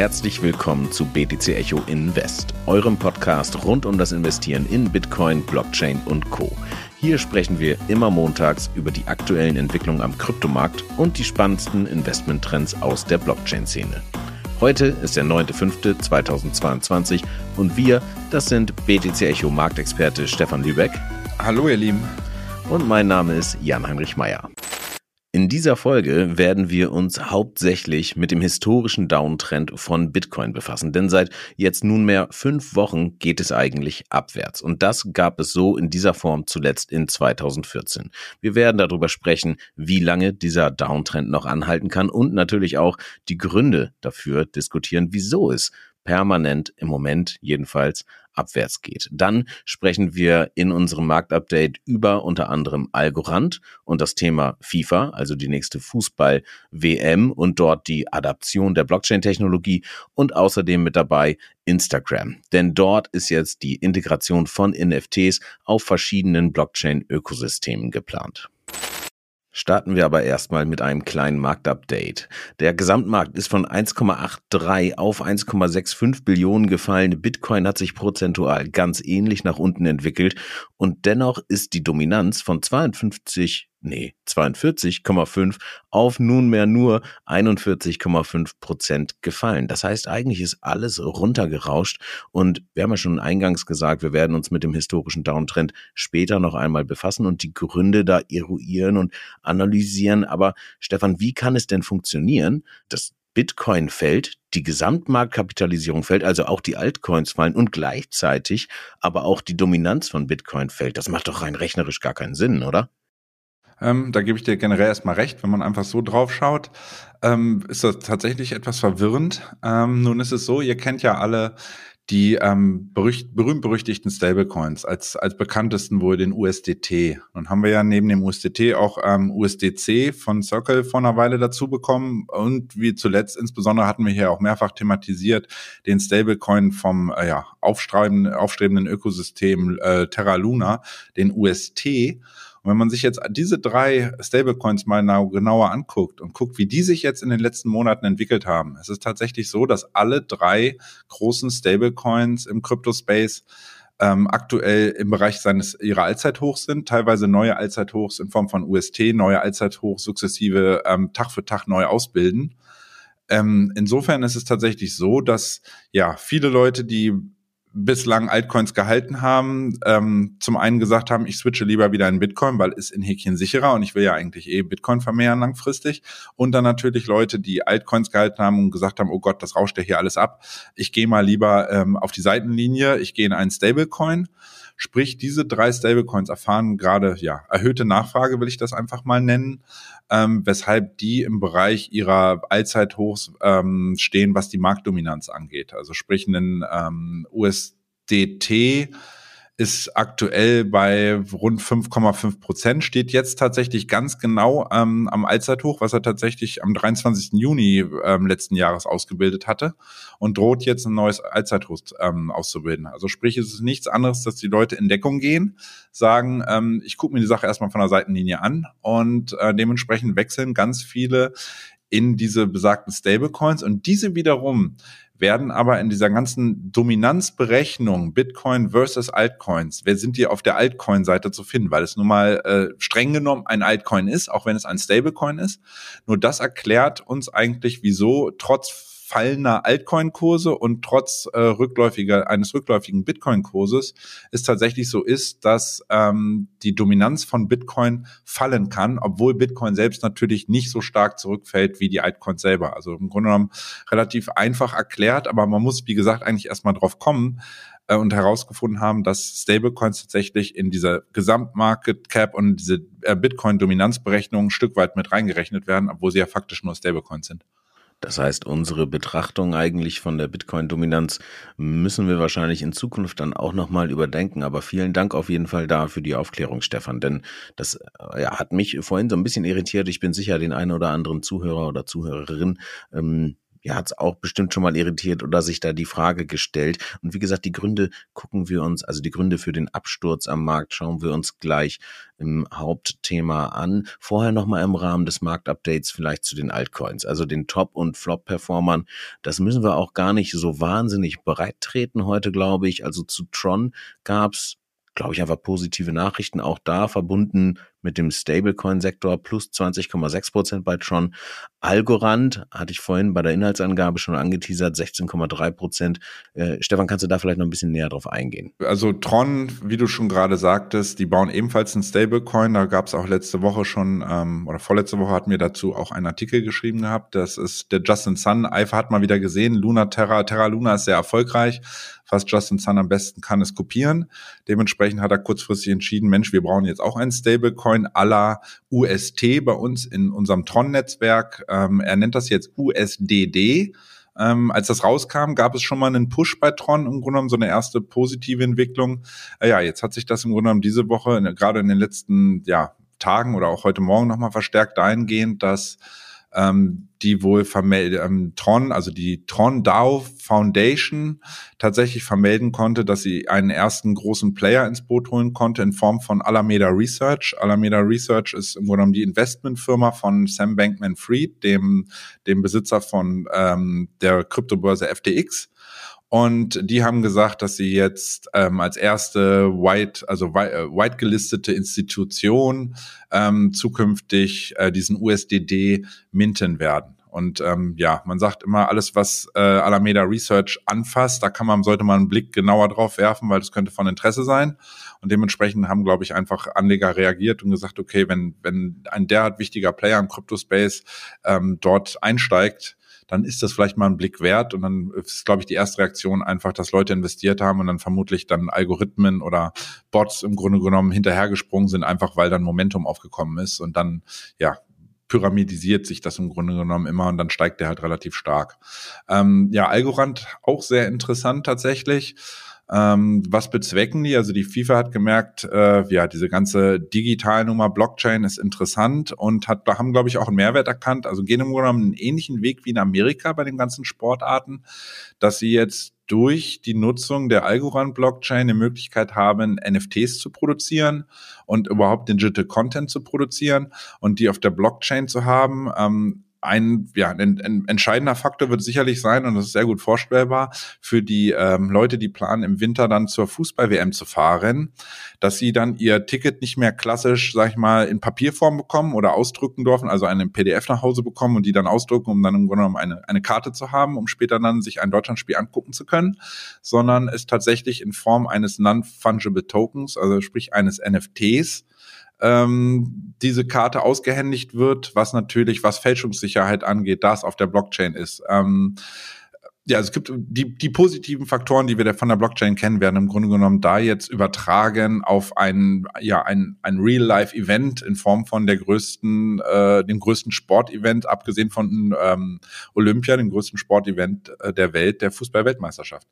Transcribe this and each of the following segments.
herzlich willkommen zu BTC Echo Invest, eurem Podcast rund um das Investieren in Bitcoin, Blockchain und Co. Hier sprechen wir immer montags über die aktuellen Entwicklungen am Kryptomarkt und die spannendsten Investmenttrends aus der Blockchain-Szene. Heute ist der 9.5.2022 und wir, das sind BTC Echo Marktexperte Stefan Lübeck. Hallo ihr Lieben. Und mein Name ist Jan-Heinrich Meyer. In dieser Folge werden wir uns hauptsächlich mit dem historischen Downtrend von Bitcoin befassen, denn seit jetzt nunmehr fünf Wochen geht es eigentlich abwärts. Und das gab es so in dieser Form zuletzt in 2014. Wir werden darüber sprechen, wie lange dieser Downtrend noch anhalten kann und natürlich auch die Gründe dafür diskutieren, wieso es permanent im Moment jedenfalls abwärts geht. Dann sprechen wir in unserem Marktupdate über unter anderem Algorand und das Thema FIFA, also die nächste Fußball-WM und dort die Adaption der Blockchain-Technologie und außerdem mit dabei Instagram. Denn dort ist jetzt die Integration von NFTs auf verschiedenen Blockchain-Ökosystemen geplant. Starten wir aber erstmal mit einem kleinen Marktupdate. Der Gesamtmarkt ist von 1,83 auf 1,65 Billionen gefallen. Bitcoin hat sich prozentual ganz ähnlich nach unten entwickelt und dennoch ist die Dominanz von 52 nee, 42,5 auf nunmehr nur 41,5 Prozent gefallen. Das heißt, eigentlich ist alles runtergerauscht und wir haben ja schon eingangs gesagt, wir werden uns mit dem historischen Downtrend später noch einmal befassen und die Gründe da eruieren und analysieren. Aber Stefan, wie kann es denn funktionieren, dass Bitcoin fällt, die Gesamtmarktkapitalisierung fällt, also auch die Altcoins fallen und gleichzeitig aber auch die Dominanz von Bitcoin fällt. Das macht doch rein rechnerisch gar keinen Sinn, oder? Ähm, da gebe ich dir generell erstmal recht, wenn man einfach so drauf schaut, ähm, ist das tatsächlich etwas verwirrend. Ähm, nun ist es so, ihr kennt ja alle die ähm, berühmt-berüchtigten Stablecoins, als, als bekanntesten wohl den USDT. Nun haben wir ja neben dem USDT auch ähm, USDC von Circle vor einer Weile dazu bekommen und wie zuletzt insbesondere hatten wir hier auch mehrfach thematisiert den Stablecoin vom äh, ja, aufstrebenden, Ökosystem äh, Terra Luna, den UST. Und wenn man sich jetzt diese drei Stablecoins mal genauer anguckt und guckt, wie die sich jetzt in den letzten Monaten entwickelt haben, es ist tatsächlich so, dass alle drei großen Stablecoins im Crypto-Space ähm, aktuell im Bereich seines ihrer Allzeithochs sind, teilweise neue Allzeithochs in Form von UST, neue Allzeithochs sukzessive ähm, Tag für Tag neu ausbilden. Ähm, insofern ist es tatsächlich so, dass ja viele Leute, die bislang Altcoins gehalten haben, ähm, zum einen gesagt haben, ich switche lieber wieder in Bitcoin, weil ist in Häkchen sicherer und ich will ja eigentlich eh Bitcoin vermehren langfristig. Und dann natürlich Leute, die Altcoins gehalten haben und gesagt haben, oh Gott, das rauscht ja hier alles ab. Ich gehe mal lieber ähm, auf die Seitenlinie, ich gehe in einen Stablecoin. Sprich, diese drei Stablecoins erfahren gerade ja erhöhte Nachfrage, will ich das einfach mal nennen, ähm, weshalb die im Bereich ihrer Allzeithochs ähm, stehen, was die Marktdominanz angeht. Also sprich, einen ähm, USDT ist aktuell bei rund 5,5 Prozent, steht jetzt tatsächlich ganz genau ähm, am Allzeithoch, was er tatsächlich am 23. Juni ähm, letzten Jahres ausgebildet hatte und droht jetzt ein neues Allzeithoch ähm, auszubilden. Also sprich, es ist nichts anderes, dass die Leute in Deckung gehen, sagen, ähm, ich gucke mir die Sache erstmal von der Seitenlinie an und äh, dementsprechend wechseln ganz viele in diese besagten Stablecoins und diese wiederum werden aber in dieser ganzen Dominanzberechnung Bitcoin versus Altcoins, wer sind die auf der Altcoin-Seite zu finden, weil es nun mal äh, streng genommen ein Altcoin ist, auch wenn es ein Stablecoin ist. Nur das erklärt uns eigentlich, wieso trotz fallender Altcoin-Kurse und trotz äh, rückläufiger, eines rückläufigen Bitcoin-Kurses es tatsächlich so ist, dass ähm, die Dominanz von Bitcoin fallen kann, obwohl Bitcoin selbst natürlich nicht so stark zurückfällt wie die Altcoins selber. Also im Grunde genommen relativ einfach erklärt, aber man muss, wie gesagt, eigentlich erstmal drauf kommen äh, und herausgefunden haben, dass Stablecoins tatsächlich in dieser Gesamtmarket Cap und diese äh, Bitcoin-Dominanzberechnung ein Stück weit mit reingerechnet werden, obwohl sie ja faktisch nur Stablecoins sind. Das heißt, unsere Betrachtung eigentlich von der Bitcoin-Dominanz müssen wir wahrscheinlich in Zukunft dann auch nochmal überdenken. Aber vielen Dank auf jeden Fall da für die Aufklärung, Stefan. Denn das äh, ja, hat mich vorhin so ein bisschen irritiert. Ich bin sicher, den einen oder anderen Zuhörer oder Zuhörerin ähm, ja, hat es auch bestimmt schon mal irritiert oder sich da die Frage gestellt. Und wie gesagt, die Gründe gucken wir uns, also die Gründe für den Absturz am Markt schauen wir uns gleich im Hauptthema an. Vorher nochmal im Rahmen des Marktupdates vielleicht zu den Altcoins, also den Top- und Flop-Performern. Das müssen wir auch gar nicht so wahnsinnig breit treten heute, glaube ich. Also zu Tron gab's glaube ich, einfach positive Nachrichten. Auch da verbunden mit dem Stablecoin-Sektor plus 20,6 Prozent bei Tron. Algorand hatte ich vorhin bei der Inhaltsangabe schon angeteasert, 16,3 Prozent. Äh, Stefan, kannst du da vielleicht noch ein bisschen näher drauf eingehen? Also Tron, wie du schon gerade sagtest, die bauen ebenfalls einen Stablecoin. Da gab es auch letzte Woche schon, ähm, oder vorletzte Woche hatten wir dazu auch einen Artikel geschrieben gehabt. Das ist der Justin Sun. Eifer hat mal wieder gesehen. Luna Terra, Terra Luna ist sehr erfolgreich was Justin Sun am besten kann, ist kopieren. Dementsprechend hat er kurzfristig entschieden, Mensch, wir brauchen jetzt auch einen Stablecoin à la UST bei uns in unserem Tron-Netzwerk. Ähm, er nennt das jetzt USDD. Ähm, als das rauskam, gab es schon mal einen Push bei Tron, im Grunde genommen so eine erste positive Entwicklung. Äh, ja, jetzt hat sich das im Grunde genommen diese Woche, gerade in den letzten ja, Tagen oder auch heute Morgen nochmal verstärkt dahingehend, dass ähm, die wohl vermelden, ähm, Tron, also die Tron DAO Foundation tatsächlich vermelden konnte, dass sie einen ersten großen Player ins Boot holen konnte in Form von Alameda Research. Alameda Research ist im Grunde genommen die Investmentfirma von Sam Bankman-Fried, dem, dem Besitzer von ähm, der Kryptobörse FTX. Und die haben gesagt, dass sie jetzt ähm, als erste white, also äh, white gelistete Institution ähm, zukünftig äh, diesen USDD minten werden. Und ähm, ja, man sagt immer, alles, was äh, Alameda Research anfasst, da kann man, sollte man einen Blick genauer drauf werfen, weil das könnte von Interesse sein. Und dementsprechend haben, glaube ich, einfach Anleger reagiert und gesagt, okay, wenn, wenn ein derart wichtiger Player im Crypto-Space ähm, dort einsteigt, dann ist das vielleicht mal ein Blick wert. Und dann ist, glaube ich, die erste Reaktion einfach, dass Leute investiert haben und dann vermutlich dann Algorithmen oder Bots im Grunde genommen hinterhergesprungen sind, einfach weil dann Momentum aufgekommen ist und dann, ja, pyramidisiert sich das im Grunde genommen immer und dann steigt der halt relativ stark. Ähm, ja, Algorand auch sehr interessant tatsächlich. Ähm, was bezwecken die? Also die FIFA hat gemerkt, äh, ja, diese ganze Digitalnummer Blockchain ist interessant und hat, da haben, glaube ich, auch einen Mehrwert erkannt. Also gehen im Grunde genommen einen ähnlichen Weg wie in Amerika bei den ganzen Sportarten, dass sie jetzt durch die Nutzung der Algorand-Blockchain die Möglichkeit haben, NFTs zu produzieren und überhaupt Digital Content zu produzieren und die auf der Blockchain zu haben. Ähm, ein, ja, ein, ein entscheidender Faktor wird sicherlich sein, und das ist sehr gut vorstellbar, für die ähm, Leute, die planen, im Winter dann zur Fußball-WM zu fahren, dass sie dann ihr Ticket nicht mehr klassisch, sag ich mal, in Papierform bekommen oder ausdrücken dürfen, also einen PDF nach Hause bekommen und die dann ausdrucken, um dann im Grunde genommen eine, eine Karte zu haben, um später dann sich ein Deutschlandspiel angucken zu können, sondern es tatsächlich in Form eines Non-Fungible Tokens, also sprich eines NFTs, ähm, diese Karte ausgehändigt wird, was natürlich, was Fälschungssicherheit angeht, das auf der Blockchain ist. Ähm, ja, es gibt die, die positiven Faktoren, die wir von der Blockchain kennen, werden im Grunde genommen da jetzt übertragen auf ein, ja, ein, ein Real-Life-Event in Form von der größten, äh, dem größten Sportevent, abgesehen von ähm, Olympia, dem größten Sportevent äh, der Welt, der Fußball-Weltmeisterschaft.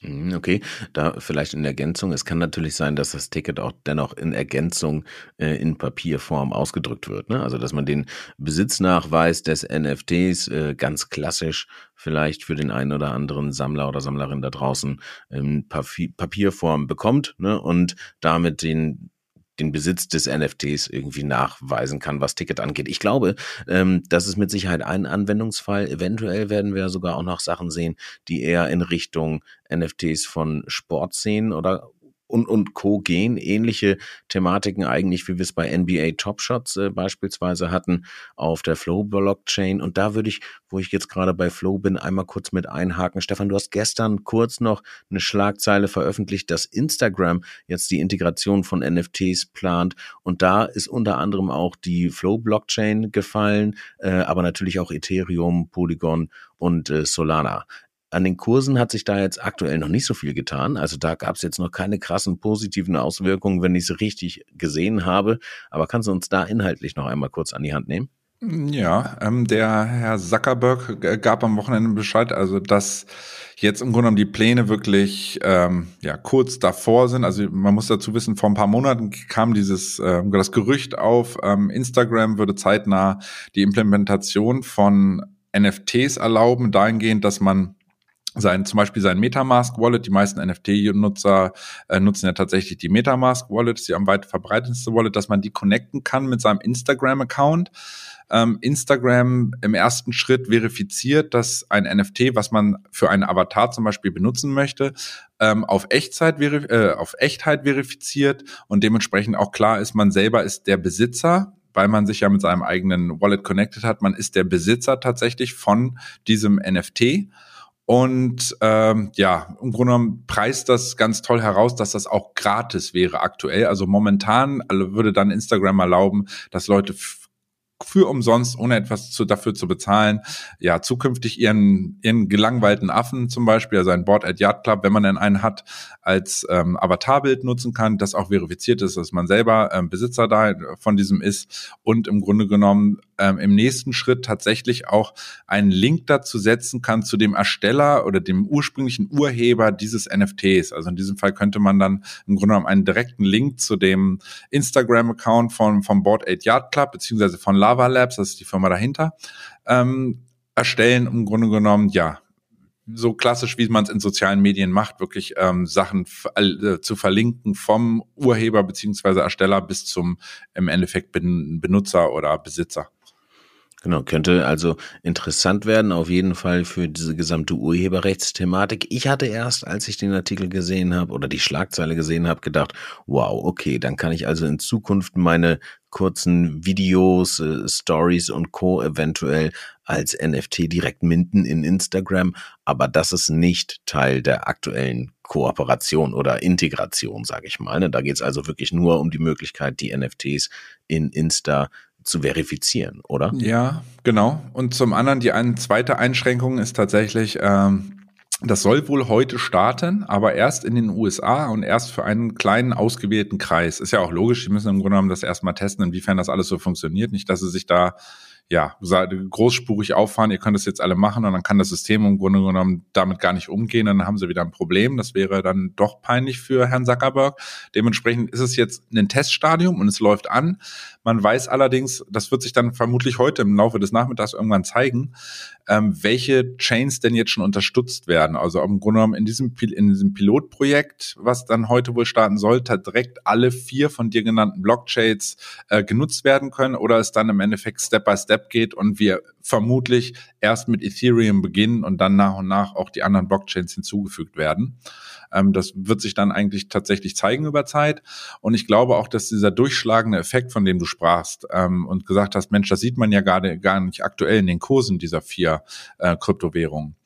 Mhm, okay, da vielleicht in Ergänzung. Es kann natürlich sein, dass das Ticket auch dennoch in Ergänzung äh, in Papierform ausgedrückt wird. Ne? Also dass man den Besitznachweis des NFTs äh, ganz klassisch vielleicht für den einen oder anderen Sammler oder Sammlerin da draußen in Papierform bekommt ne? und damit den den Besitz des NFTs irgendwie nachweisen kann, was Ticket angeht. Ich glaube, ähm, das ist mit Sicherheit ein Anwendungsfall. Eventuell werden wir sogar auch noch Sachen sehen, die eher in Richtung NFTs von Sportszenen oder und, und Co. gehen. Ähnliche Thematiken eigentlich, wie wir es bei NBA Top Shots äh, beispielsweise hatten, auf der Flow Blockchain. Und da würde ich, wo ich jetzt gerade bei Flow bin, einmal kurz mit einhaken. Stefan, du hast gestern kurz noch eine Schlagzeile veröffentlicht, dass Instagram jetzt die Integration von NFTs plant. Und da ist unter anderem auch die Flow Blockchain gefallen, äh, aber natürlich auch Ethereum, Polygon und äh, Solana. An den Kursen hat sich da jetzt aktuell noch nicht so viel getan. Also da gab es jetzt noch keine krassen positiven Auswirkungen, wenn ich es richtig gesehen habe. Aber kannst du uns da inhaltlich noch einmal kurz an die Hand nehmen? Ja, ähm, der Herr Zuckerberg gab am Wochenende Bescheid, also dass jetzt im Grunde genommen die Pläne wirklich ähm, ja kurz davor sind. Also man muss dazu wissen, vor ein paar Monaten kam dieses äh, das Gerücht auf, ähm, Instagram würde zeitnah die Implementation von NFTs erlauben, dahingehend, dass man sein, zum Beispiel sein Metamask Wallet. Die meisten NFT-Nutzer äh, nutzen ja tatsächlich die Metamask Wallet, ist die am weit verbreitetste Wallet, dass man die connecten kann mit seinem Instagram-Account. Ähm, Instagram im ersten Schritt verifiziert, dass ein NFT, was man für einen Avatar zum Beispiel benutzen möchte, ähm, auf Echtzeit äh, auf Echtheit verifiziert und dementsprechend auch klar ist, man selber ist der Besitzer weil man sich ja mit seinem eigenen Wallet connected hat. Man ist der Besitzer tatsächlich von diesem NFT und ähm, ja, im Grunde genommen preist das ganz toll heraus, dass das auch gratis wäre aktuell. Also momentan würde dann Instagram erlauben, dass Leute für umsonst, ohne etwas zu, dafür zu bezahlen, ja, zukünftig ihren, ihren gelangweilten Affen zum Beispiel, also ein Board at Yard Club, wenn man denn einen hat, als ähm, Avatarbild nutzen kann, das auch verifiziert ist, dass man selber ähm, Besitzer da von diesem ist und im Grunde genommen ähm, im nächsten Schritt tatsächlich auch einen Link dazu setzen kann zu dem Ersteller oder dem ursprünglichen Urheber dieses NFTs. Also in diesem Fall könnte man dann im Grunde genommen einen direkten Link zu dem Instagram-Account von, vom Board 8 Yard Club beziehungsweise von Lava Labs, das ist die Firma dahinter, ähm, erstellen. Im Grunde genommen, ja, so klassisch, wie man es in sozialen Medien macht, wirklich ähm, Sachen äh, zu verlinken vom Urheber beziehungsweise Ersteller bis zum im Endeffekt Benutzer oder Besitzer. Genau, könnte also interessant werden, auf jeden Fall für diese gesamte Urheberrechtsthematik. Ich hatte erst, als ich den Artikel gesehen habe oder die Schlagzeile gesehen habe, gedacht, wow, okay, dann kann ich also in Zukunft meine kurzen Videos, äh, Stories und Co. eventuell als NFT direkt minden in Instagram, aber das ist nicht Teil der aktuellen Kooperation oder Integration, sage ich mal. Ne? Da geht es also wirklich nur um die Möglichkeit, die NFTs in Insta zu verifizieren, oder? Ja, genau. Und zum anderen die eine zweite Einschränkung ist tatsächlich, ähm, das soll wohl heute starten, aber erst in den USA und erst für einen kleinen ausgewählten Kreis. Ist ja auch logisch, die müssen im Grunde genommen das erstmal testen, inwiefern das alles so funktioniert. Nicht, dass sie sich da ja, großspurig auffahren, ihr könnt das jetzt alle machen und dann kann das System im Grunde genommen damit gar nicht umgehen, dann haben sie wieder ein Problem. Das wäre dann doch peinlich für Herrn Zuckerberg. Dementsprechend ist es jetzt ein Teststadium und es läuft an. Man weiß allerdings, das wird sich dann vermutlich heute im Laufe des Nachmittags irgendwann zeigen, ähm, welche Chains denn jetzt schon unterstützt werden. Also im Grunde genommen in diesem, in diesem Pilotprojekt, was dann heute wohl starten sollte, direkt alle vier von dir genannten Blockchains äh, genutzt werden können oder es dann im Endeffekt Step by Step geht und wir vermutlich erst mit Ethereum beginnen und dann nach und nach auch die anderen Blockchains hinzugefügt werden. Ähm, das wird sich dann eigentlich tatsächlich zeigen über Zeit. Und ich glaube auch, dass dieser durchschlagende Effekt, von dem du sprachst ähm, und gesagt hast, Mensch, das sieht man ja gerade gar nicht aktuell in den Kursen dieser vier äh, Kryptowährungen.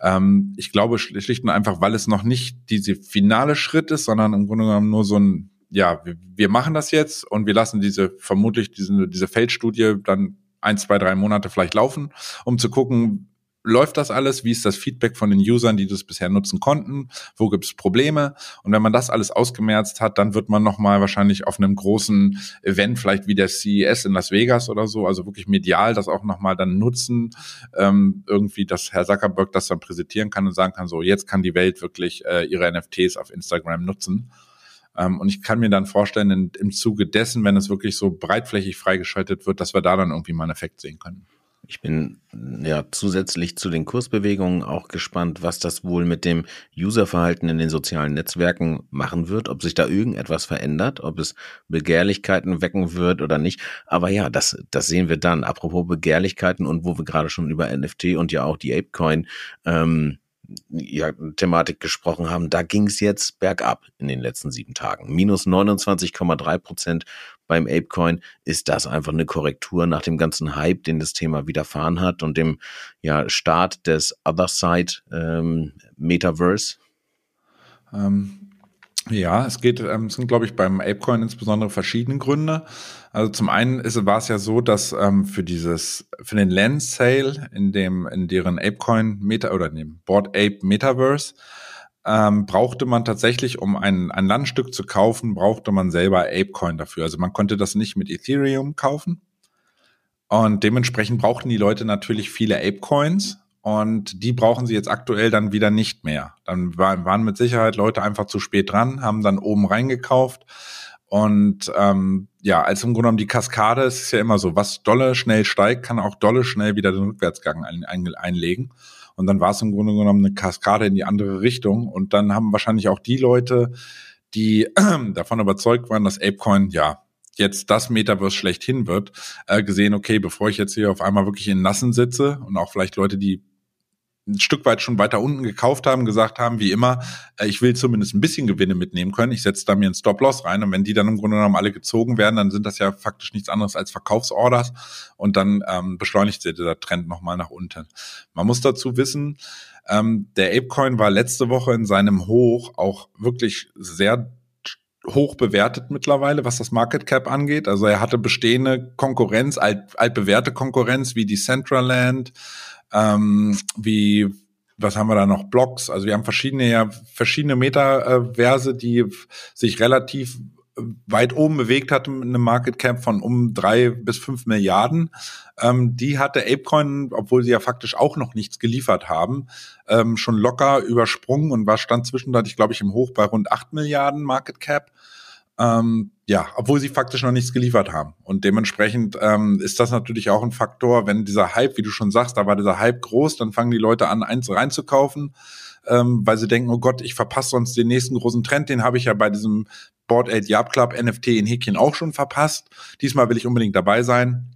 Ähm, ich glaube schlicht und einfach, weil es noch nicht diese finale Schritt ist, sondern im Grunde genommen nur so ein ja, wir, machen das jetzt und wir lassen diese vermutlich diese, diese Feldstudie dann ein, zwei, drei Monate vielleicht laufen, um zu gucken, läuft das alles? Wie ist das Feedback von den Usern, die das bisher nutzen konnten? Wo gibt es Probleme? Und wenn man das alles ausgemerzt hat, dann wird man nochmal wahrscheinlich auf einem großen Event, vielleicht wie der CES in Las Vegas oder so, also wirklich medial das auch nochmal dann nutzen, ähm, irgendwie, dass Herr Zuckerberg das dann präsentieren kann und sagen kann, so jetzt kann die Welt wirklich äh, ihre NFTs auf Instagram nutzen. Ähm, und ich kann mir dann vorstellen, im Zuge dessen, wenn es wirklich so breitflächig freigeschaltet wird, dass wir da dann irgendwie mal einen Effekt sehen können. Ich bin ja zusätzlich zu den Kursbewegungen auch gespannt, was das wohl mit dem Userverhalten in den sozialen Netzwerken machen wird, ob sich da irgendetwas verändert, ob es Begehrlichkeiten wecken wird oder nicht. Aber ja, das, das sehen wir dann. Apropos Begehrlichkeiten und wo wir gerade schon über NFT und ja auch die Apecoin ähm, ja, Thematik gesprochen haben, da ging es jetzt bergab in den letzten sieben Tagen. Minus 29,3 Prozent beim Apecoin. Ist das einfach eine Korrektur nach dem ganzen Hype, den das Thema widerfahren hat und dem ja, Start des Other Side ähm, Metaverse? Ähm, ja, es geht, ähm, es sind, glaube ich, beim Apecoin insbesondere verschiedene Gründe. Also zum einen ist, war es ja so, dass ähm, für dieses, für den Land Sale in dem, in deren Apecoin Meta oder in dem Board Ape Metaverse, ähm, brauchte man tatsächlich, um ein, ein Landstück zu kaufen, brauchte man selber Apecoin dafür. Also man konnte das nicht mit Ethereum kaufen. Und dementsprechend brauchten die Leute natürlich viele Apecoins und die brauchen sie jetzt aktuell dann wieder nicht mehr. Dann waren mit Sicherheit Leute einfach zu spät dran, haben dann oben reingekauft Und ähm, ja, als im Grunde genommen die Kaskade, es ist ja immer so, was dolle schnell steigt, kann auch dolle schnell wieder den Rückwärtsgang ein, ein, einlegen. Und dann war es im Grunde genommen eine Kaskade in die andere Richtung. Und dann haben wahrscheinlich auch die Leute, die davon überzeugt waren, dass Apecoin ja jetzt das Metaverse schlechthin wird, äh, gesehen, okay, bevor ich jetzt hier auf einmal wirklich in Nassen sitze und auch vielleicht Leute, die ein Stück weit schon weiter unten gekauft haben, gesagt haben, wie immer, äh, ich will zumindest ein bisschen Gewinne mitnehmen können. Ich setze da mir einen Stop-Loss rein und wenn die dann im Grunde genommen alle gezogen werden, dann sind das ja faktisch nichts anderes als Verkaufsorders und dann ähm, beschleunigt sich dieser Trend nochmal nach unten. Man muss dazu wissen, ähm, der Apecoin war letzte Woche in seinem Hoch auch wirklich sehr hoch bewertet mittlerweile, was das Market Cap angeht. Also er hatte bestehende Konkurrenz, alt, altbewährte Konkurrenz wie die Centraland, ähm, wie was haben wir da noch? Blocks. Also wir haben verschiedene, ja, verschiedene Metaverse, die sich relativ weit oben bewegt hat einem Market Cap von um drei bis fünf Milliarden. Ähm, die hatte Apecoin, obwohl sie ja faktisch auch noch nichts geliefert haben, ähm, schon locker übersprungen und war stand zwischendurch, glaube ich, im Hoch bei rund acht Milliarden Market Cap. Ähm, ja, obwohl sie faktisch noch nichts geliefert haben. Und dementsprechend ähm, ist das natürlich auch ein Faktor, wenn dieser Hype, wie du schon sagst, da war dieser Hype groß, dann fangen die Leute an, eins reinzukaufen, ähm, weil sie denken, oh Gott, ich verpasse sonst den nächsten großen Trend, den habe ich ja bei diesem Board 8 Yard Club NFT in Häkchen auch schon verpasst. Diesmal will ich unbedingt dabei sein.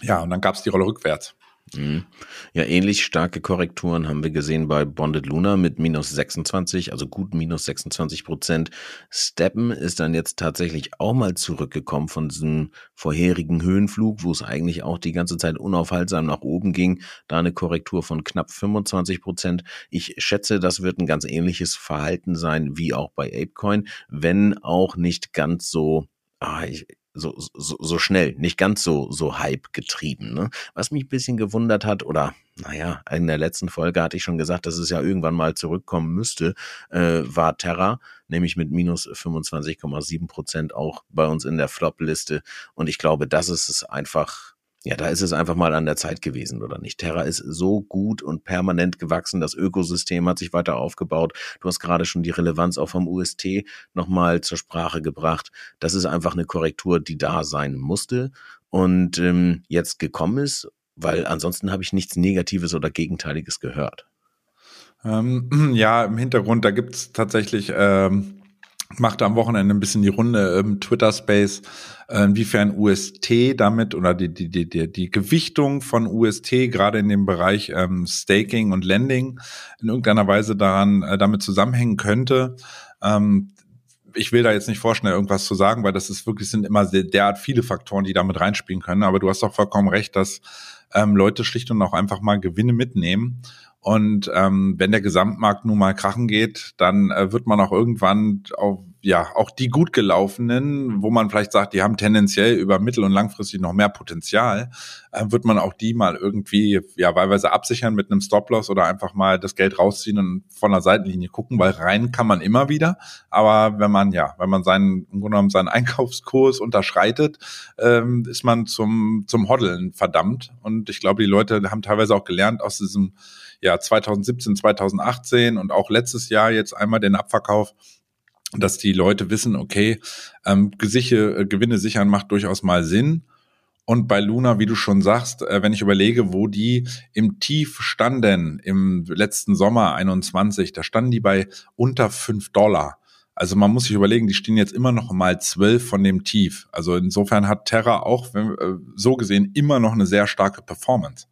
Ja, und dann gab es die Rolle rückwärts. Mhm. Ja, ähnlich starke Korrekturen haben wir gesehen bei Bonded Luna mit minus 26, also gut minus 26 Prozent. Steppen ist dann jetzt tatsächlich auch mal zurückgekommen von diesem vorherigen Höhenflug, wo es eigentlich auch die ganze Zeit unaufhaltsam nach oben ging. Da eine Korrektur von knapp 25 Prozent. Ich schätze, das wird ein ganz ähnliches Verhalten sein wie auch bei Apecoin, wenn auch nicht ganz so ah, ich, so, so, so schnell, nicht ganz so, so Hype getrieben. Ne? Was mich ein bisschen gewundert hat, oder naja, in der letzten Folge hatte ich schon gesagt, dass es ja irgendwann mal zurückkommen müsste, äh, war Terra, nämlich mit minus 25,7 Prozent auch bei uns in der Flop-Liste. Und ich glaube, das ist es einfach ja, da ist es einfach mal an der Zeit gewesen, oder nicht? Terra ist so gut und permanent gewachsen, das Ökosystem hat sich weiter aufgebaut. Du hast gerade schon die Relevanz auch vom UST nochmal zur Sprache gebracht. Das ist einfach eine Korrektur, die da sein musste und ähm, jetzt gekommen ist, weil ansonsten habe ich nichts Negatives oder Gegenteiliges gehört. Ähm, ja, im Hintergrund, da gibt's tatsächlich ähm machte am Wochenende ein bisschen die Runde im Twitter-Space, äh, inwiefern UST damit oder die, die, die, die, die Gewichtung von UST gerade in dem Bereich ähm, Staking und Lending in irgendeiner Weise daran äh, damit zusammenhängen könnte. Ähm, ich will da jetzt nicht vorschnell irgendwas zu sagen, weil das ist wirklich sind immer sehr, derart viele Faktoren, die damit reinspielen können. Aber du hast auch vollkommen recht, dass ähm, Leute schlicht und auch einfach mal Gewinne mitnehmen und ähm, wenn der Gesamtmarkt nun mal krachen geht, dann äh, wird man auch irgendwann auf ja auch die gut gelaufenen, wo man vielleicht sagt, die haben tendenziell über mittel- und langfristig noch mehr Potenzial, äh, wird man auch die mal irgendwie ja wahlweise absichern mit einem Stop-Loss oder einfach mal das Geld rausziehen und von der Seitenlinie gucken, weil rein kann man immer wieder. Aber wenn man ja, wenn man seinen im Grunde genommen seinen Einkaufskurs unterschreitet, ähm, ist man zum zum Hoddeln verdammt. Und ich glaube, die Leute haben teilweise auch gelernt aus diesem ja 2017, 2018 und auch letztes Jahr jetzt einmal den Abverkauf, dass die Leute wissen, okay, ähm, Gesiche, äh, Gewinne sichern macht durchaus mal Sinn. Und bei Luna, wie du schon sagst, äh, wenn ich überlege, wo die im Tief standen im letzten Sommer 21, da standen die bei unter fünf Dollar. Also man muss sich überlegen, die stehen jetzt immer noch mal zwölf von dem Tief. Also insofern hat Terra auch wenn, äh, so gesehen immer noch eine sehr starke Performance.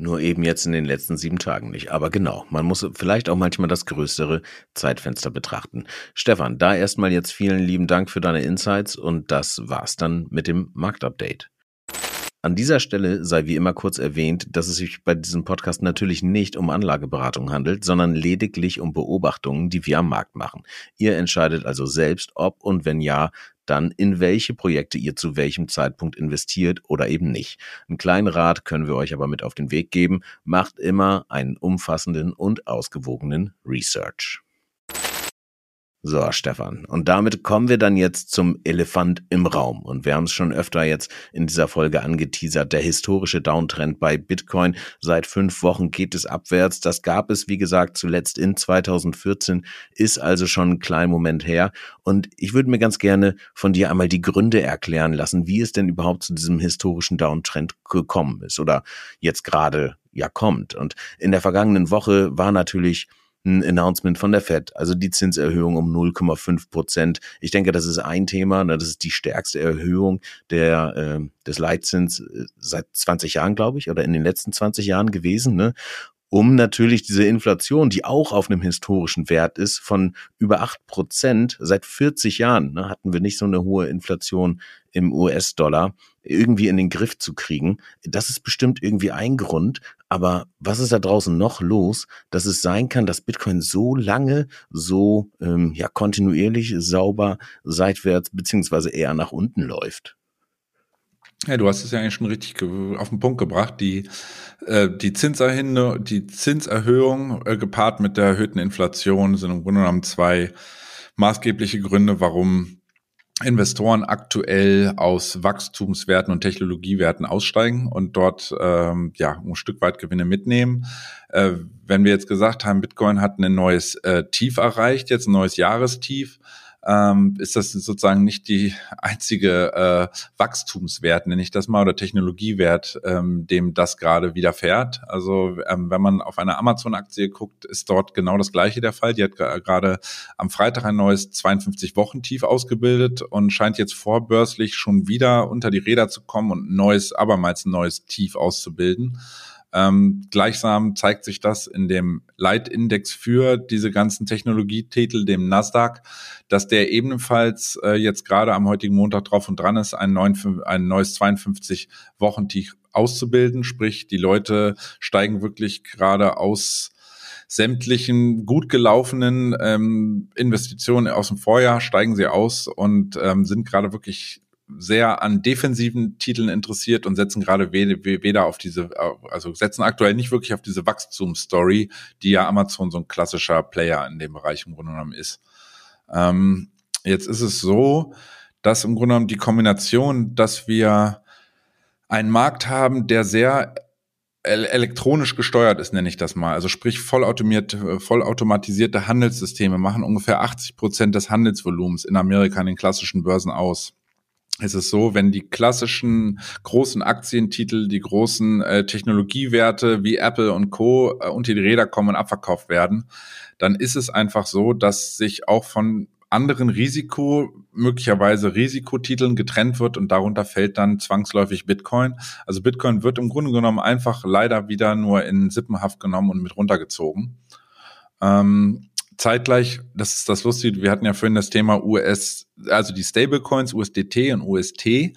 Nur eben jetzt in den letzten sieben Tagen nicht. Aber genau, man muss vielleicht auch manchmal das größere Zeitfenster betrachten. Stefan, da erstmal jetzt vielen lieben Dank für deine Insights und das war's dann mit dem Marktupdate. An dieser Stelle sei wie immer kurz erwähnt, dass es sich bei diesem Podcast natürlich nicht um Anlageberatung handelt, sondern lediglich um Beobachtungen, die wir am Markt machen. Ihr entscheidet also selbst, ob und wenn ja, dann in welche Projekte ihr zu welchem Zeitpunkt investiert oder eben nicht. Einen kleinen Rat können wir euch aber mit auf den Weg geben. Macht immer einen umfassenden und ausgewogenen Research. So, Stefan. Und damit kommen wir dann jetzt zum Elefant im Raum. Und wir haben es schon öfter jetzt in dieser Folge angeteasert. Der historische Downtrend bei Bitcoin. Seit fünf Wochen geht es abwärts. Das gab es, wie gesagt, zuletzt in 2014. Ist also schon ein kleiner Moment her. Und ich würde mir ganz gerne von dir einmal die Gründe erklären lassen, wie es denn überhaupt zu diesem historischen Downtrend gekommen ist oder jetzt gerade ja kommt. Und in der vergangenen Woche war natürlich ein Announcement von der Fed, also die Zinserhöhung um 0,5 Prozent. Ich denke, das ist ein Thema, ne, das ist die stärkste Erhöhung der, äh, des Leitzins äh, seit 20 Jahren, glaube ich, oder in den letzten 20 Jahren gewesen. Ne? um natürlich diese Inflation, die auch auf einem historischen Wert ist, von über acht Prozent seit 40 Jahren, ne, hatten wir nicht so eine hohe Inflation im US-Dollar, irgendwie in den Griff zu kriegen. Das ist bestimmt irgendwie ein Grund. Aber was ist da draußen noch los, dass es sein kann, dass Bitcoin so lange, so ähm, ja kontinuierlich, sauber seitwärts beziehungsweise eher nach unten läuft? Ja, du hast es ja eigentlich schon richtig auf den Punkt gebracht. Die, äh, die, die Zinserhöhung äh, gepaart mit der erhöhten Inflation sind im Grunde genommen zwei maßgebliche Gründe, warum Investoren aktuell aus Wachstumswerten und Technologiewerten aussteigen und dort ähm, ja ein Stück weit Gewinne mitnehmen. Äh, wenn wir jetzt gesagt haben, Bitcoin hat ein neues äh, Tief erreicht, jetzt ein neues Jahrestief, ähm, ist das sozusagen nicht die einzige äh, Wachstumswert, nenne ich das mal, oder Technologiewert, ähm, dem das gerade widerfährt. Also ähm, wenn man auf eine Amazon-Aktie guckt, ist dort genau das gleiche der Fall. Die hat gerade am Freitag ein neues 52-Wochen-Tief ausgebildet und scheint jetzt vorbörslich schon wieder unter die Räder zu kommen und neues, abermals ein neues Tief auszubilden. Ähm, gleichsam zeigt sich das in dem Leitindex für diese ganzen Technologietitel, dem Nasdaq, dass der ebenfalls äh, jetzt gerade am heutigen Montag drauf und dran ist, ein, neuen, ein neues 52 wochen auszubilden. Sprich, die Leute steigen wirklich gerade aus sämtlichen gut gelaufenen ähm, Investitionen aus dem Vorjahr steigen sie aus und ähm, sind gerade wirklich sehr an defensiven Titeln interessiert und setzen gerade weder auf diese, also setzen aktuell nicht wirklich auf diese Wachstumsstory, die ja Amazon so ein klassischer Player in dem Bereich im Grunde genommen ist. Ähm, jetzt ist es so, dass im Grunde genommen die Kombination, dass wir einen Markt haben, der sehr elektronisch gesteuert ist, nenne ich das mal. Also sprich vollautomiert, vollautomatisierte Handelssysteme machen ungefähr 80 Prozent des Handelsvolumens in Amerika an den klassischen Börsen aus ist es so, wenn die klassischen großen Aktientitel, die großen äh, Technologiewerte wie Apple und Co. Äh, unter die Räder kommen und abverkauft werden, dann ist es einfach so, dass sich auch von anderen Risiko, möglicherweise Risikotiteln getrennt wird und darunter fällt dann zwangsläufig Bitcoin. Also Bitcoin wird im Grunde genommen einfach leider wieder nur in Sippenhaft genommen und mit runtergezogen. Ähm, zeitgleich, das ist das Lustige, wir hatten ja vorhin das Thema US, also die Stablecoins, USDT und UST,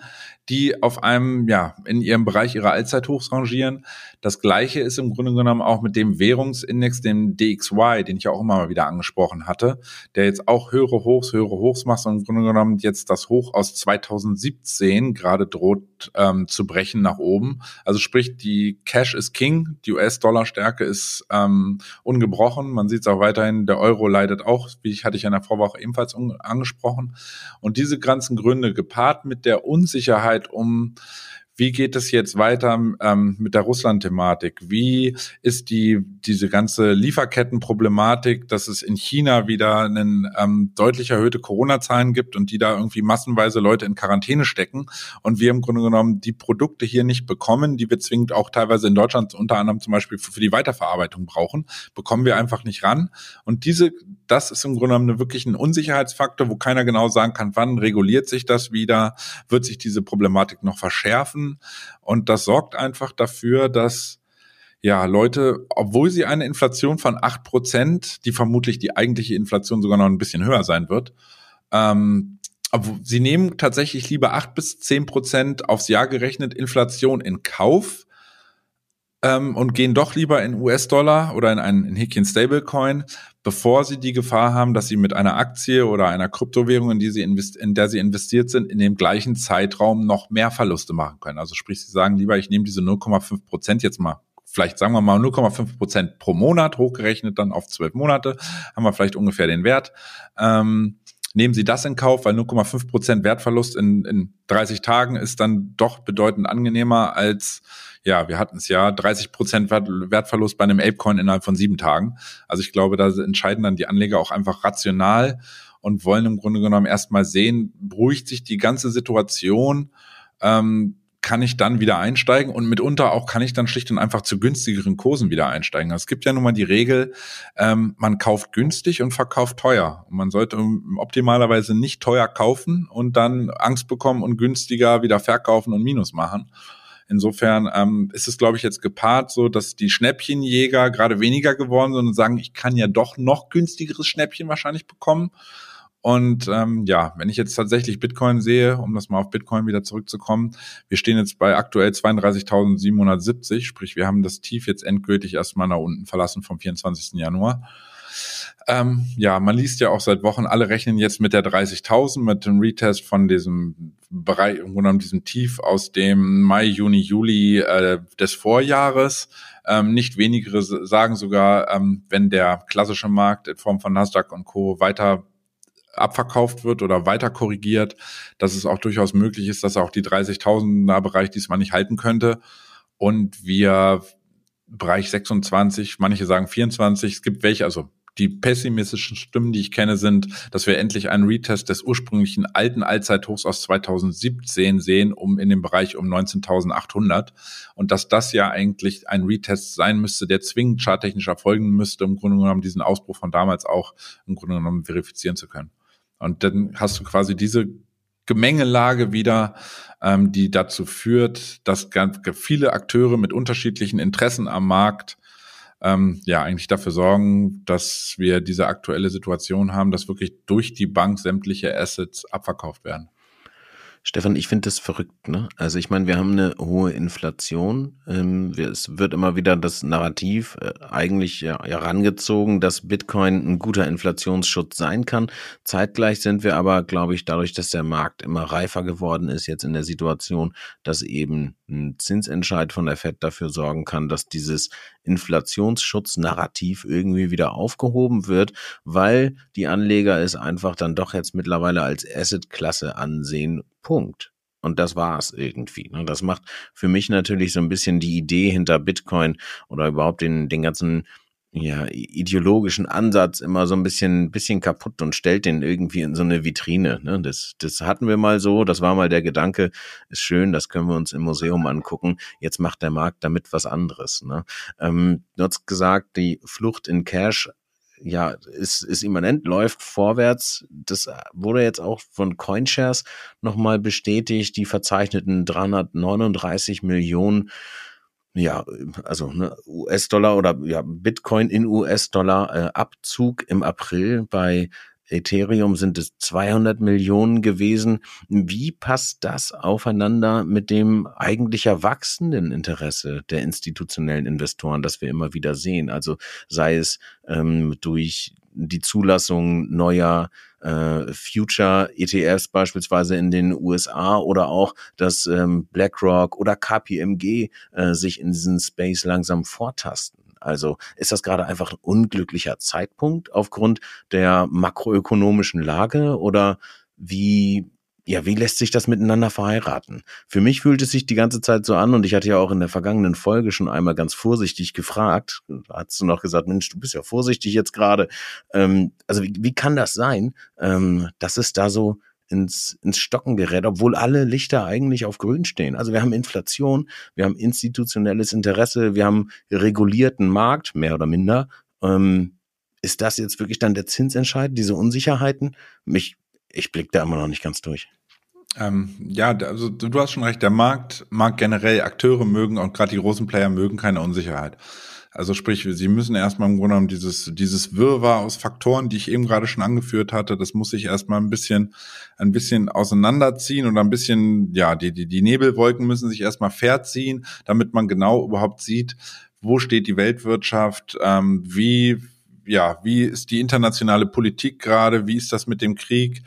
die auf einem, ja, in ihrem Bereich ihrer Allzeithochs rangieren. Das gleiche ist im Grunde genommen auch mit dem Währungsindex, dem DXY, den ich auch immer mal wieder angesprochen hatte, der jetzt auch höhere Hochs, höhere Hochs macht und im Grunde genommen jetzt das Hoch aus 2017 gerade droht ähm, zu brechen nach oben. Also sprich, die Cash is King, die US-Dollar-Stärke ist ähm, ungebrochen. Man sieht es auch weiterhin, der Euro leidet auch, wie ich hatte ich in der Vorwoche ebenfalls angesprochen. Und diese ganzen Gründe gepaart mit der Unsicherheit um wie geht es jetzt weiter ähm, mit der Russland-Thematik? Wie ist die diese ganze Lieferkettenproblematik, dass es in China wieder einen ähm, deutlich erhöhte Corona-Zahlen gibt und die da irgendwie massenweise Leute in Quarantäne stecken und wir im Grunde genommen die Produkte hier nicht bekommen, die wir zwingend auch teilweise in Deutschland unter anderem zum Beispiel für, für die Weiterverarbeitung brauchen, bekommen wir einfach nicht ran. Und diese, das ist im Grunde genommen wirklich ein Unsicherheitsfaktor, wo keiner genau sagen kann, wann reguliert sich das wieder, wird sich diese Problematik noch verschärfen. Und das sorgt einfach dafür, dass ja, Leute, obwohl sie eine Inflation von acht Prozent, die vermutlich die eigentliche Inflation sogar noch ein bisschen höher sein wird, ähm, sie nehmen tatsächlich lieber acht bis zehn Prozent aufs Jahr gerechnet Inflation in Kauf, ähm, und gehen doch lieber in US-Dollar oder in einen in Häkchen Stablecoin, bevor sie die Gefahr haben, dass sie mit einer Aktie oder einer Kryptowährung, in, die sie in der sie investiert sind, in dem gleichen Zeitraum noch mehr Verluste machen können. Also sprich, sie sagen lieber, ich nehme diese 0,5 Prozent jetzt mal vielleicht sagen wir mal 0,5 Prozent pro Monat hochgerechnet dann auf zwölf Monate, haben wir vielleicht ungefähr den Wert. Ähm, nehmen Sie das in Kauf, weil 0,5 Prozent Wertverlust in, in 30 Tagen ist dann doch bedeutend angenehmer als ja, wir hatten es ja 30 Prozent Wertverlust bei einem Apecoin innerhalb von sieben Tagen. Also ich glaube, da entscheiden dann die Anleger auch einfach rational und wollen im Grunde genommen erstmal sehen, beruhigt sich die ganze Situation, ähm, kann ich dann wieder einsteigen und mitunter auch kann ich dann schlicht und einfach zu günstigeren Kursen wieder einsteigen. Es gibt ja nun mal die Regel, ähm, man kauft günstig und verkauft teuer. Und man sollte optimalerweise nicht teuer kaufen und dann Angst bekommen und günstiger wieder verkaufen und Minus machen. Insofern ähm, ist es, glaube ich, jetzt gepaart, so dass die Schnäppchenjäger gerade weniger geworden sind und sagen, ich kann ja doch noch günstigeres Schnäppchen wahrscheinlich bekommen. Und ähm, ja, wenn ich jetzt tatsächlich Bitcoin sehe, um das mal auf Bitcoin wieder zurückzukommen, wir stehen jetzt bei aktuell 32.770, sprich wir haben das Tief jetzt endgültig erstmal nach unten verlassen vom 24. Januar. Ähm, ja, man liest ja auch seit Wochen, alle rechnen jetzt mit der 30.000, mit dem Retest von diesem Bereich, im Grunde diesem Tief aus dem Mai, Juni, Juli äh, des Vorjahres. Ähm, nicht wenigere sagen sogar, ähm, wenn der klassische Markt in Form von Nasdaq und Co. weiter abverkauft wird oder weiter korrigiert, dass es auch durchaus möglich ist, dass auch die 30.000er Bereich diesmal nicht halten könnte und wir Bereich 26, manche sagen 24, es gibt welche, also die pessimistischen Stimmen, die ich kenne, sind, dass wir endlich einen Retest des ursprünglichen alten Allzeithochs aus 2017 sehen, um in dem Bereich um 19.800. Und dass das ja eigentlich ein Retest sein müsste, der zwingend charttechnisch erfolgen müsste, im Grunde genommen diesen Ausbruch von damals auch im Grunde genommen verifizieren zu können. Und dann hast du quasi diese Gemengelage wieder, ähm, die dazu führt, dass ganz viele Akteure mit unterschiedlichen Interessen am Markt ähm, ja eigentlich dafür sorgen, dass wir diese aktuelle Situation haben, dass wirklich durch die Bank sämtliche Assets abverkauft werden. Stefan, ich finde das verrückt. Ne? Also ich meine, wir haben eine hohe Inflation. Ähm, wir, es wird immer wieder das Narrativ äh, eigentlich ja, herangezogen, dass Bitcoin ein guter Inflationsschutz sein kann. Zeitgleich sind wir aber, glaube ich, dadurch, dass der Markt immer reifer geworden ist, jetzt in der Situation, dass eben ein Zinsentscheid von der Fed dafür sorgen kann, dass dieses Inflationsschutz-Narrativ irgendwie wieder aufgehoben wird, weil die Anleger es einfach dann doch jetzt mittlerweile als Asset-Klasse ansehen Punkt. Und das war's irgendwie. Ne? Das macht für mich natürlich so ein bisschen die Idee hinter Bitcoin oder überhaupt den, den ganzen ja, ideologischen Ansatz immer so ein bisschen, bisschen kaputt und stellt den irgendwie in so eine Vitrine. Ne? Das, das hatten wir mal so, das war mal der Gedanke, ist schön, das können wir uns im Museum angucken. Jetzt macht der Markt damit was anderes. Ne? Ähm, du hast gesagt, die Flucht in Cash ja, ist, ist immanent, läuft vorwärts. Das wurde jetzt auch von CoinShares nochmal bestätigt. Die verzeichneten 339 Millionen, ja, also ne, US-Dollar oder ja, Bitcoin in US-Dollar äh, Abzug im April bei Ethereum sind es 200 Millionen gewesen. Wie passt das aufeinander mit dem eigentlich erwachsenen Interesse der institutionellen Investoren, das wir immer wieder sehen? Also sei es ähm, durch die Zulassung neuer äh, Future-ETFs beispielsweise in den USA oder auch, dass ähm, BlackRock oder KPMG äh, sich in diesen Space langsam vortasten. Also ist das gerade einfach ein unglücklicher Zeitpunkt aufgrund der makroökonomischen Lage oder wie ja, wie lässt sich das miteinander verheiraten? Für mich fühlt es sich die ganze Zeit so an und ich hatte ja auch in der vergangenen Folge schon einmal ganz vorsichtig gefragt. Da hast du noch gesagt, Mensch, du bist ja vorsichtig jetzt gerade. Ähm, also wie, wie kann das sein, ähm, dass es da so ins, ins Stocken gerät, obwohl alle Lichter eigentlich auf grün stehen. Also wir haben Inflation, wir haben institutionelles Interesse, wir haben regulierten Markt, mehr oder minder. Ähm, ist das jetzt wirklich dann der Zinsentscheid, diese Unsicherheiten? Mich, ich blick da immer noch nicht ganz durch. Ähm, ja, also du hast schon recht, der Markt mag generell Akteure mögen und gerade die großen Player mögen keine Unsicherheit. Also sprich, sie müssen erstmal im Grunde genommen dieses, dieses Wirrwarr aus Faktoren, die ich eben gerade schon angeführt hatte, das muss sich erstmal ein bisschen, ein bisschen auseinanderziehen oder ein bisschen, ja, die, die, die Nebelwolken müssen sich erstmal verziehen, damit man genau überhaupt sieht, wo steht die Weltwirtschaft, ähm, wie, ja, wie ist die internationale Politik gerade, wie ist das mit dem Krieg,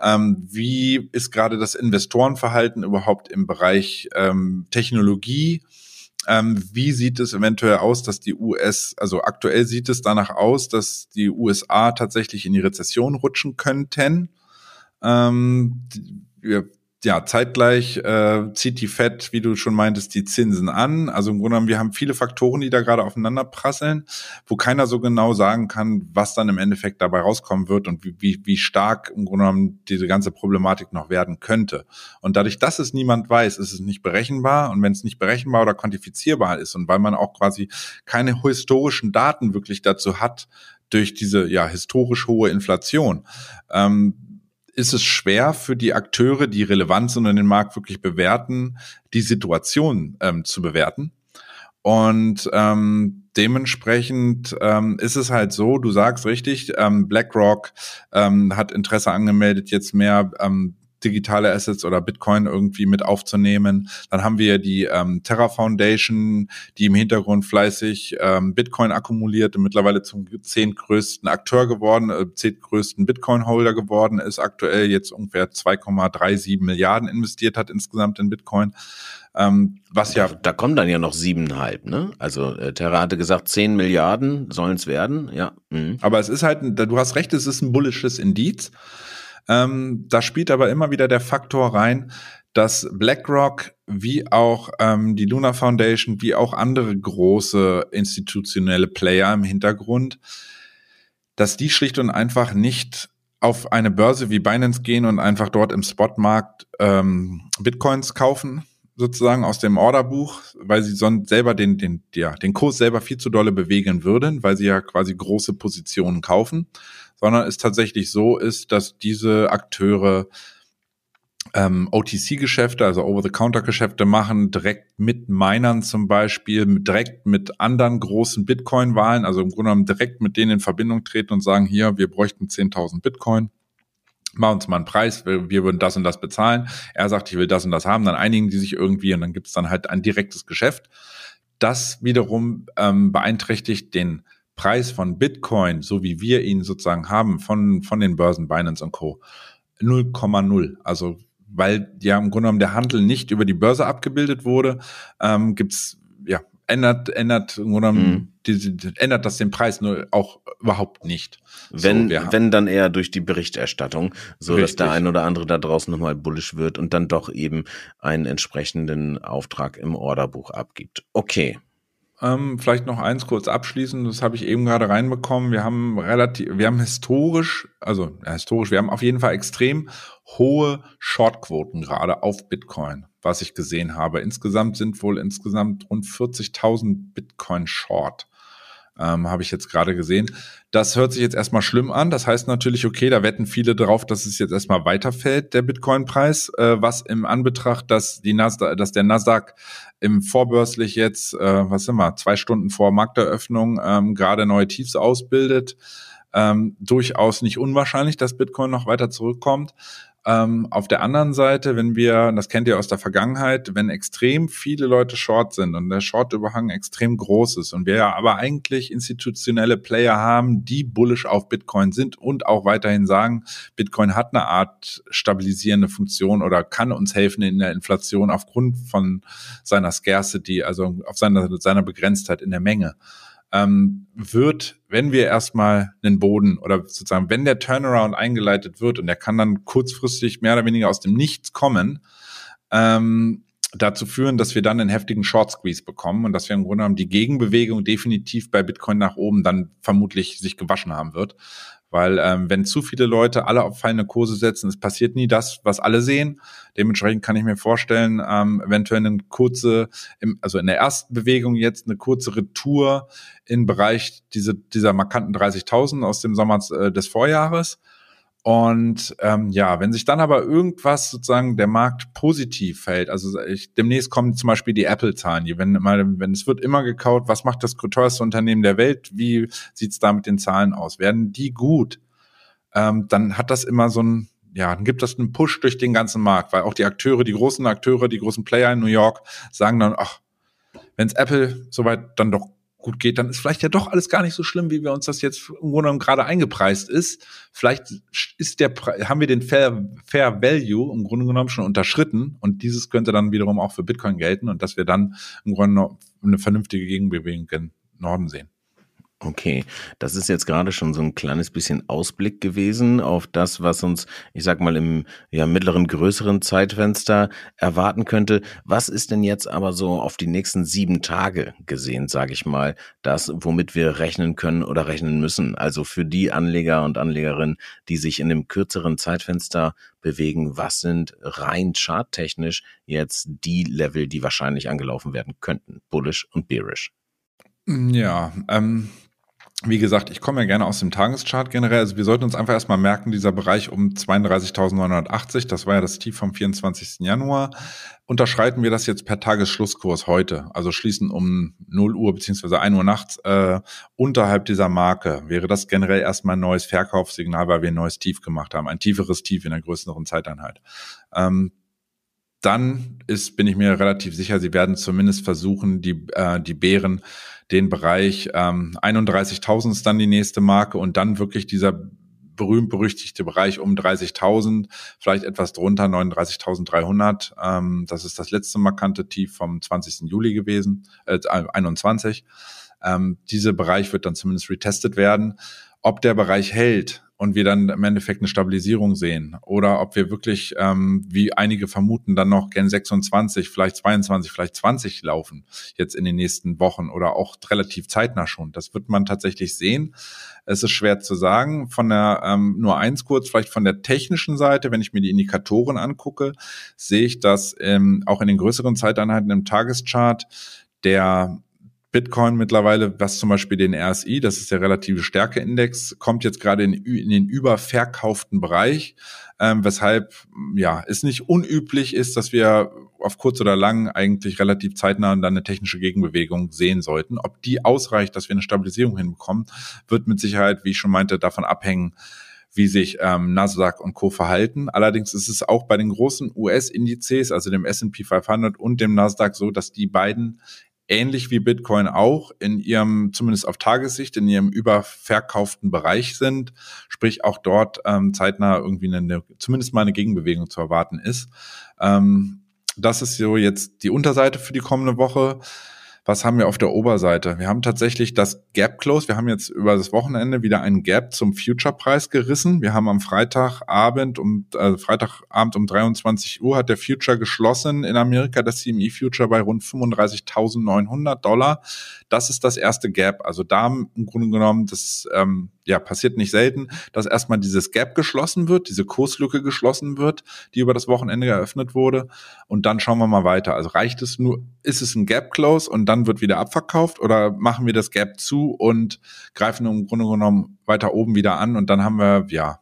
ähm, wie ist gerade das Investorenverhalten überhaupt im Bereich ähm, Technologie, Ähm, wie sieht es eventuell aus, dass die US, also aktuell sieht es danach aus, dass die USA tatsächlich in die Rezession rutschen könnten. Ähm, wir ja, zeitgleich äh, zieht die Fed, wie du schon meintest, die Zinsen an. Also im Grunde genommen, wir haben viele Faktoren, die da gerade aufeinander prasseln, wo keiner so genau sagen kann, was dann im Endeffekt dabei rauskommen wird und wie, wie, wie stark im Grunde genommen diese ganze Problematik noch werden könnte. Und dadurch, dass es niemand weiß, ist es nicht berechenbar. Und wenn es nicht berechenbar oder quantifizierbar ist und weil man auch quasi keine historischen Daten wirklich dazu hat, durch diese ja historisch hohe Inflation, ähm, ist es schwer für die Akteure, die relevant sind und den Markt wirklich bewerten, die Situation ähm, zu bewerten. Und ähm, dementsprechend ähm, ist es halt so, du sagst richtig, ähm, BlackRock ähm, hat Interesse angemeldet, jetzt mehr ähm, digitale Assets oder Bitcoin irgendwie mit aufzunehmen. Dann haben wir die ähm, Terra Foundation, die im Hintergrund fleißig ähm, Bitcoin akkumuliert und mittlerweile zum zehntgrößten Akteur geworden, äh, zehntgrößten Bitcoin-Holder geworden ist, aktuell jetzt ungefähr 2,37 Milliarden investiert hat insgesamt in Bitcoin. Ähm, was ja. Da kommen dann ja noch siebeneinhalb, ne? Also äh, Terra hatte gesagt, zehn Milliarden sollen es werden, ja. Mhm. Aber es ist halt, du hast recht, es ist ein bullisches Indiz. Ähm, da spielt aber immer wieder der Faktor rein, dass BlackRock wie auch ähm, die Luna Foundation, wie auch andere große institutionelle Player im Hintergrund, dass die schlicht und einfach nicht auf eine Börse wie Binance gehen und einfach dort im Spotmarkt ähm, Bitcoins kaufen, sozusagen aus dem Orderbuch, weil sie sonst selber den, den, ja, den Kurs selber viel zu dolle bewegen würden, weil sie ja quasi große Positionen kaufen, sondern es tatsächlich so ist, dass diese Akteure ähm, OTC-Geschäfte, also Over-the-Counter-Geschäfte machen, direkt mit Minern zum Beispiel, direkt mit anderen großen Bitcoin-Wahlen, also im Grunde genommen direkt mit denen in Verbindung treten und sagen, hier, wir bräuchten 10.000 Bitcoin, mach uns mal einen Preis, wir, wir würden das und das bezahlen. Er sagt, ich will das und das haben, dann einigen die sich irgendwie und dann gibt's dann halt ein direktes Geschäft. Das wiederum ähm, beeinträchtigt den Preis von Bitcoin, so wie wir ihn sozusagen haben von, von den Börsen Binance und Co. 0,0. Also weil ja im Grunde genommen der Handel nicht über die Börse abgebildet wurde, ähm, gibt's ja ändert ändert im Grunde genommen mhm. die, die, ändert das den Preis nur auch überhaupt nicht. Wenn so, wenn dann eher durch die Berichterstattung, so Richtig. dass der ein oder andere da draußen nochmal bullisch wird und dann doch eben einen entsprechenden Auftrag im Orderbuch abgibt. Okay. Ähm, vielleicht noch eins kurz abschließen, das habe ich eben gerade reinbekommen. Wir haben relativ, wir haben historisch, also ja, historisch, wir haben auf jeden Fall extrem hohe Shortquoten gerade auf Bitcoin, was ich gesehen habe. Insgesamt sind wohl insgesamt rund 40.000 Bitcoin Short ähm, habe ich jetzt gerade gesehen. Das hört sich jetzt erstmal schlimm an. Das heißt natürlich, okay, da wetten viele drauf, dass es jetzt erstmal weiterfällt, der Bitcoin-Preis, äh, was im Anbetracht, dass die Nasdaq, dass der Nasdaq im vorbörslich jetzt, äh, was sind wir, zwei Stunden vor Markteröffnung ähm, gerade neue Tiefs ausbildet. Ähm, durchaus nicht unwahrscheinlich, dass Bitcoin noch weiter zurückkommt. Ähm, auf der anderen Seite, wenn wir, das kennt ihr aus der Vergangenheit, wenn extrem viele Leute short sind und der Short-Überhang extrem groß ist und wir ja aber eigentlich institutionelle Player haben, die bullish auf Bitcoin sind und auch weiterhin sagen, Bitcoin hat eine Art stabilisierende Funktion oder kann uns helfen in der Inflation aufgrund von seiner Scarcity, also auf seiner, seiner Begrenztheit in der Menge ähm, wird, wenn wir erstmal einen Boden oder sozusagen, wenn der Turnaround eingeleitet wird und der kann dann kurzfristig mehr oder weniger aus dem Nichts kommen, ähm, dazu führen, dass wir dann einen heftigen Short Squeeze bekommen und dass wir im Grunde genommen die Gegenbewegung definitiv bei Bitcoin nach oben dann vermutlich sich gewaschen haben wird. Weil ähm, wenn zu viele Leute alle auf fallende Kurse setzen, es passiert nie das, was alle sehen. Dementsprechend kann ich mir vorstellen, ähm, eventuell eine kurze, im, also in der ersten Bewegung jetzt eine kurze Retour im Bereich diese, dieser markanten 30.000 aus dem Sommer äh, des Vorjahres und ähm, ja, wenn sich dann aber irgendwas sozusagen der Markt positiv fällt, also ich, demnächst kommen zum Beispiel die Apple-Zahlen, wenn mal, wenn es wird immer gekaut, was macht das teuerste Unternehmen der Welt, wie sieht's da mit den Zahlen aus? Werden die gut? Ähm, dann hat das immer so ein, ja, dann gibt das einen Push durch den ganzen Markt, weil auch die Akteure, die großen Akteure, die großen Player in New York sagen dann, ach, wenn's Apple soweit dann doch gut geht, dann ist vielleicht ja doch alles gar nicht so schlimm, wie wir uns das jetzt im Grunde genommen gerade eingepreist ist. Vielleicht ist der, haben wir den Fair, Fair Value im Grunde genommen schon unterschritten und dieses könnte dann wiederum auch für Bitcoin gelten und dass wir dann im Grunde genommen eine vernünftige Gegenbewegung in Norden sehen. Okay, das ist jetzt gerade schon so ein kleines bisschen Ausblick gewesen auf das, was uns, ich sag mal, im ja, mittleren, größeren Zeitfenster erwarten könnte. Was ist denn jetzt aber so auf die nächsten sieben Tage gesehen, sage ich mal, das, womit wir rechnen können oder rechnen müssen? Also für die Anleger und Anlegerinnen, die sich in dem kürzeren Zeitfenster bewegen, was sind rein charttechnisch jetzt die Level, die wahrscheinlich angelaufen werden könnten? Bullish und bearish. Ja, ähm, wie gesagt, ich komme ja gerne aus dem Tageschart generell. Also wir sollten uns einfach erstmal merken, dieser Bereich um 32.980, das war ja das Tief vom 24. Januar, unterschreiten wir das jetzt per Tagesschlusskurs heute, also schließen um 0 Uhr beziehungsweise 1 Uhr nachts äh, unterhalb dieser Marke, wäre das generell erstmal ein neues Verkaufssignal, weil wir ein neues Tief gemacht haben, ein tieferes Tief in einer größeren Zeiteinheit. Ähm, dann ist, bin ich mir relativ sicher, sie werden zumindest versuchen, die, äh, die Bären den Bereich ähm, 31.000 ist dann die nächste Marke und dann wirklich dieser berühmt-berüchtigte Bereich um 30.000, vielleicht etwas drunter, 39.300. Ähm, das ist das letzte markante Tief vom 20. Juli gewesen, äh, 21. Ähm, dieser Bereich wird dann zumindest retestet werden. Ob der Bereich hält, und wir dann im Endeffekt eine Stabilisierung sehen oder ob wir wirklich, ähm, wie einige vermuten, dann noch Gen 26, vielleicht 22, vielleicht 20 laufen jetzt in den nächsten Wochen oder auch relativ zeitnah schon. Das wird man tatsächlich sehen. Es ist schwer zu sagen. Von der ähm, nur eins kurz, vielleicht von der technischen Seite, wenn ich mir die Indikatoren angucke, sehe ich, dass ähm, auch in den größeren Zeiteinheiten im Tageschart der Bitcoin mittlerweile, was zum Beispiel den RSI, das ist der relative Stärkeindex, kommt jetzt gerade in, in den überverkauften Bereich, ähm, weshalb ja es nicht unüblich ist, dass wir auf kurz oder lang eigentlich relativ zeitnah dann eine technische Gegenbewegung sehen sollten. Ob die ausreicht, dass wir eine Stabilisierung hinbekommen, wird mit Sicherheit, wie ich schon meinte, davon abhängen, wie sich ähm, Nasdaq und Co. verhalten. Allerdings ist es auch bei den großen US-Indizes, also dem S&P 500 und dem Nasdaq so, dass die beiden ähnlich wie Bitcoin auch in ihrem, zumindest auf Tagessicht, in ihrem überverkauften Bereich sind, sprich auch dort ähm, zeitnah irgendwie eine, zumindest mal eine Gegenbewegung zu erwarten ist. Ähm, das ist so jetzt die Unterseite für die kommende Woche. Was haben wir auf der Oberseite? Wir haben tatsächlich das Gap Close. Wir haben jetzt über das Wochenende wieder einen Gap zum Future-Preis gerissen. Wir haben am Freitagabend um, äh, Freitagabend um 23 Uhr hat der Future geschlossen in Amerika, das CME Future bei rund 35.900 Dollar. Das ist das erste Gap. Also da im Grunde genommen, das ähm, ja, passiert nicht selten, dass erstmal dieses Gap geschlossen wird, diese Kurslücke geschlossen wird, die über das Wochenende eröffnet wurde. Und dann schauen wir mal weiter. Also reicht es nur, ist es ein Gap Close und dann wird wieder abverkauft oder machen wir das Gap zu und greifen im Grunde genommen weiter oben wieder an und dann haben wir, ja,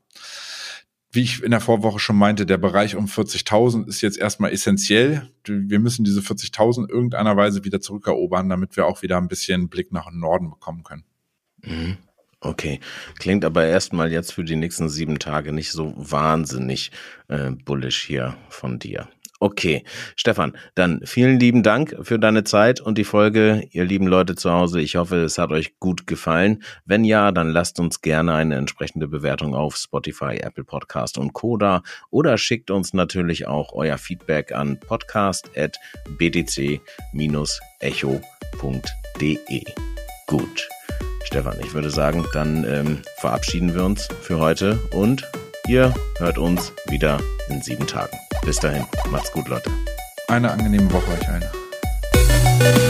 wie ich in der Vorwoche schon meinte, der Bereich um 40.000 ist jetzt erstmal essentiell. Wir müssen diese 40.000 irgendeiner Weise wieder zurückerobern, damit wir auch wieder ein bisschen Blick nach Norden bekommen können. Mhm. Okay, klingt aber erstmal jetzt für die nächsten sieben Tage nicht so wahnsinnig äh, bullish hier von dir. Okay, Stefan, dann vielen lieben Dank für deine Zeit und die Folge, ihr lieben Leute zu Hause. Ich hoffe, es hat euch gut gefallen. Wenn ja, dann lasst uns gerne eine entsprechende Bewertung auf Spotify, Apple Podcast und Coda oder schickt uns natürlich auch euer Feedback an podcast.btc-echo.de. Gut. Stefan, ich würde sagen, dann ähm, verabschieden wir uns für heute und ihr hört uns wieder in sieben Tagen. Bis dahin, macht's gut, Leute. Eine angenehme Woche euch allen.